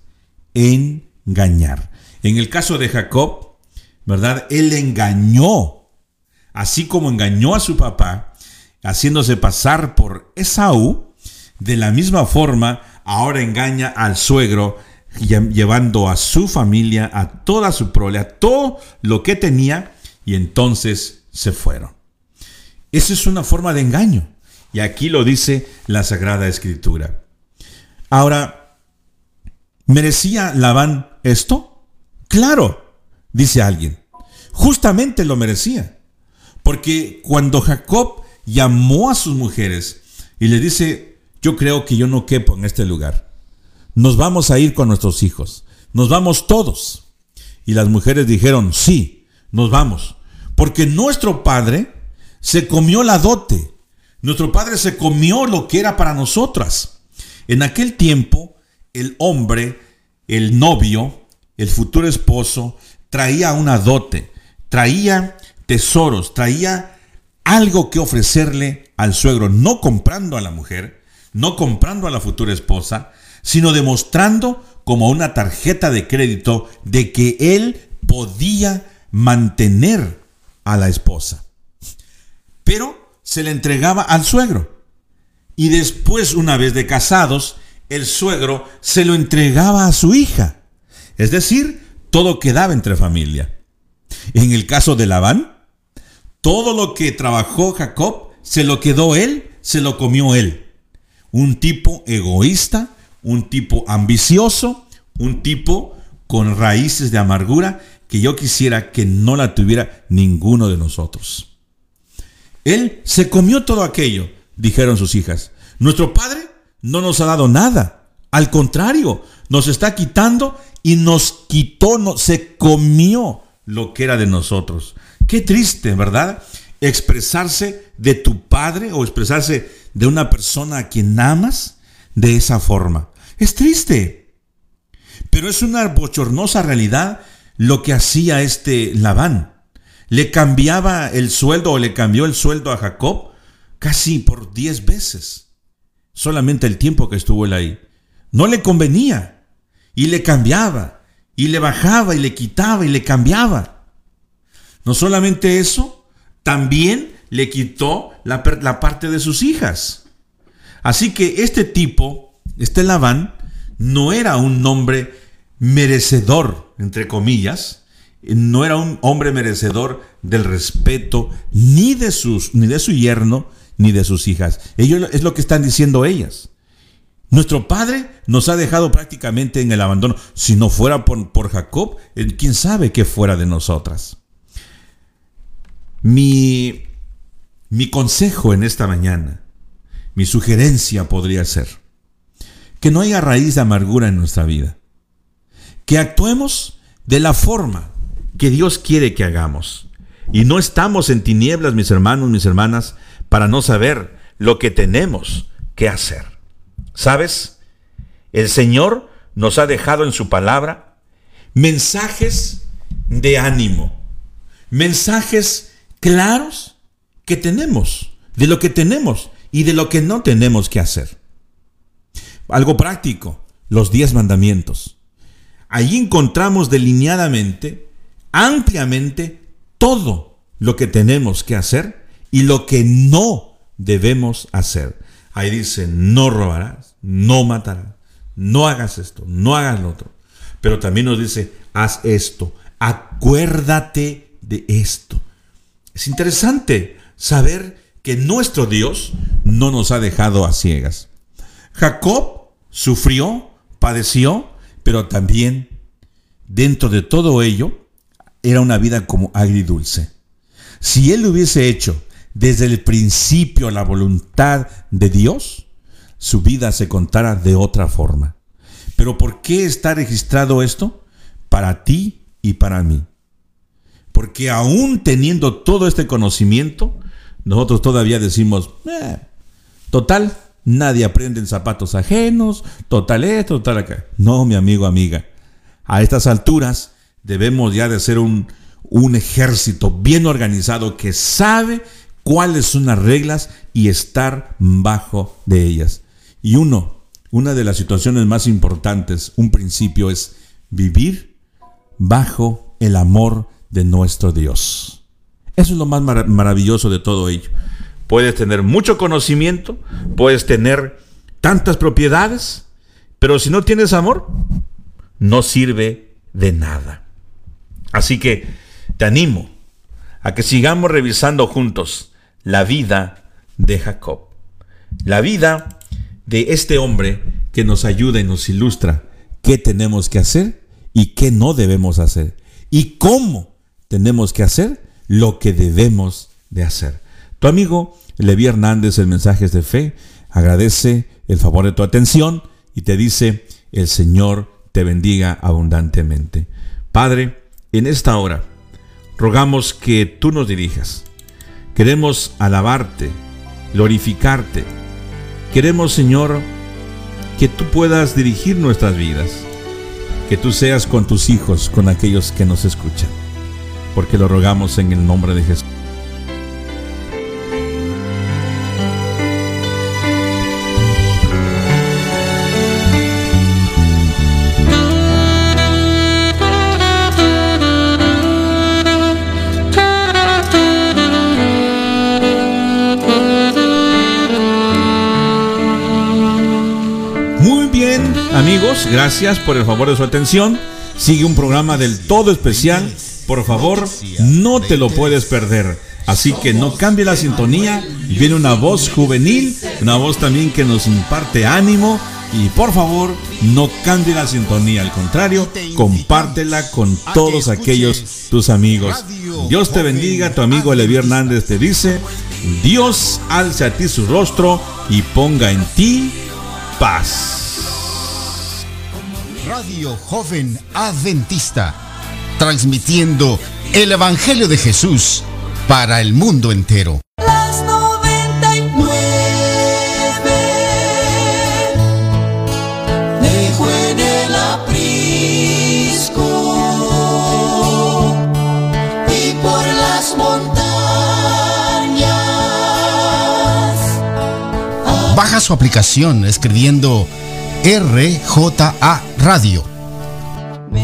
engañar. En el caso de Jacob, ¿verdad? Él engañó, así como engañó a su papá, haciéndose pasar por Esaú, de la misma forma, ahora engaña al suegro, llevando a su familia, a toda su prole, a todo lo que tenía, y entonces se fueron. Esa es una forma de engaño. Y aquí lo dice la Sagrada Escritura. Ahora, ¿merecía Labán esto? Claro, dice alguien. Justamente lo merecía. Porque cuando Jacob llamó a sus mujeres y le dice, yo creo que yo no quepo en este lugar. Nos vamos a ir con nuestros hijos. Nos vamos todos. Y las mujeres dijeron, sí, nos vamos. Porque nuestro padre se comió la dote. Nuestro padre se comió lo que era para nosotras. En aquel tiempo, el hombre, el novio, el futuro esposo, traía una dote, traía tesoros, traía algo que ofrecerle al suegro, no comprando a la mujer, no comprando a la futura esposa, sino demostrando como una tarjeta de crédito de que él podía mantener a la esposa. Pero se le entregaba al suegro. Y después, una vez de casados, el suegro se lo entregaba a su hija. Es decir, todo quedaba entre familia. En el caso de Labán, todo lo que trabajó Jacob se lo quedó él, se lo comió él. Un tipo egoísta, un tipo ambicioso, un tipo con raíces de amargura que yo quisiera que no la tuviera ninguno de nosotros. Él se comió todo aquello dijeron sus hijas. Nuestro Padre no nos ha dado nada. Al contrario, nos está quitando y nos quitó, no, se comió lo que era de nosotros. Qué triste, ¿verdad? Expresarse de tu padre o expresarse de una persona a quien amas de esa forma. Es triste. Pero es una bochornosa realidad lo que hacía este Labán. Le cambiaba el sueldo o le cambió el sueldo a Jacob casi por diez veces. Solamente el tiempo que estuvo él ahí. No le convenía. Y le cambiaba. Y le bajaba y le quitaba y le cambiaba. No solamente eso, también le quitó la, parte de sus hijas. Así que este tipo, este Labán, no era un hombre merecedor, entre comillas, no era un hombre merecedor del respeto ni de, sus, ni de su yerno, ni de sus hijas. Ellos es lo que están diciendo ellas. Nuestro padre nos ha dejado prácticamente en el abandono. Si no fuera por, por Jacob, eh, quién sabe qué fuera de nosotras. Mi, mi consejo en esta mañana, mi sugerencia podría ser que no haya raíz de amargura en nuestra vida. Que actuemos de la forma que Dios quiere que hagamos. Y no estamos en tinieblas, mis hermanos, mis hermanas, para no saber lo que tenemos que hacer. ¿Sabes? El Señor nos ha dejado en su palabra mensajes de ánimo, mensajes claros que tenemos, de lo que tenemos y de lo que no tenemos que hacer. Algo práctico, los diez mandamientos. Allí encontramos delineadamente, ampliamente, todo lo que tenemos que hacer y lo que no debemos hacer. Ahí dice, no robarás, no matarás, no hagas esto, no hagas lo otro. Pero también nos dice, haz esto, acuérdate de esto. Es interesante saber que nuestro Dios no nos ha dejado a ciegas. Jacob sufrió, padeció, pero también dentro de todo ello era una vida como agridulce. Si él hubiese hecho desde el principio la voluntad de Dios, su vida se contara de otra forma. Pero ¿por qué está registrado esto? Para ti y para mí. Porque aún teniendo todo este conocimiento, nosotros todavía decimos, eh, total, nadie aprende en zapatos ajenos, total esto, total acá. No, mi amigo, amiga. A estas alturas debemos ya de ser un, un ejército bien organizado que sabe cuáles son las reglas y estar bajo de ellas. Y uno, una de las situaciones más importantes, un principio es vivir bajo el amor de nuestro Dios. Eso es lo más maravilloso de todo ello. Puedes tener mucho conocimiento, puedes tener tantas propiedades, pero si no tienes amor, no sirve de nada. Así que te animo a que sigamos revisando juntos la vida de Jacob. La vida de este hombre que nos ayuda y nos ilustra qué tenemos que hacer y qué no debemos hacer. Y cómo tenemos que hacer lo que debemos de hacer. Tu amigo Levi Hernández en Mensajes de Fe agradece el favor de tu atención y te dice, el Señor te bendiga abundantemente. Padre, en esta hora rogamos que tú nos dirijas Queremos alabarte, glorificarte. Queremos, Señor, que tú puedas dirigir nuestras vidas. Que tú seas con tus hijos, con aquellos que nos escuchan. Porque lo rogamos en el nombre de Jesús. Amigos, gracias por el favor de su atención. Sigue un programa del todo especial. Por favor, no te lo puedes perder. Así que no cambie la sintonía. Viene una voz juvenil, una voz también que nos imparte ánimo. Y por favor, no cambie la sintonía. Al contrario, compártela con todos aquellos tus amigos. Dios te bendiga. Tu amigo Levi Hernández te dice, Dios alce a ti su rostro y ponga en ti paz. Radio Joven Adventista, transmitiendo el Evangelio de Jesús para el mundo entero. Las 99 dejó en el aprisco y por las montañas. Baja su aplicación escribiendo RJA Radio.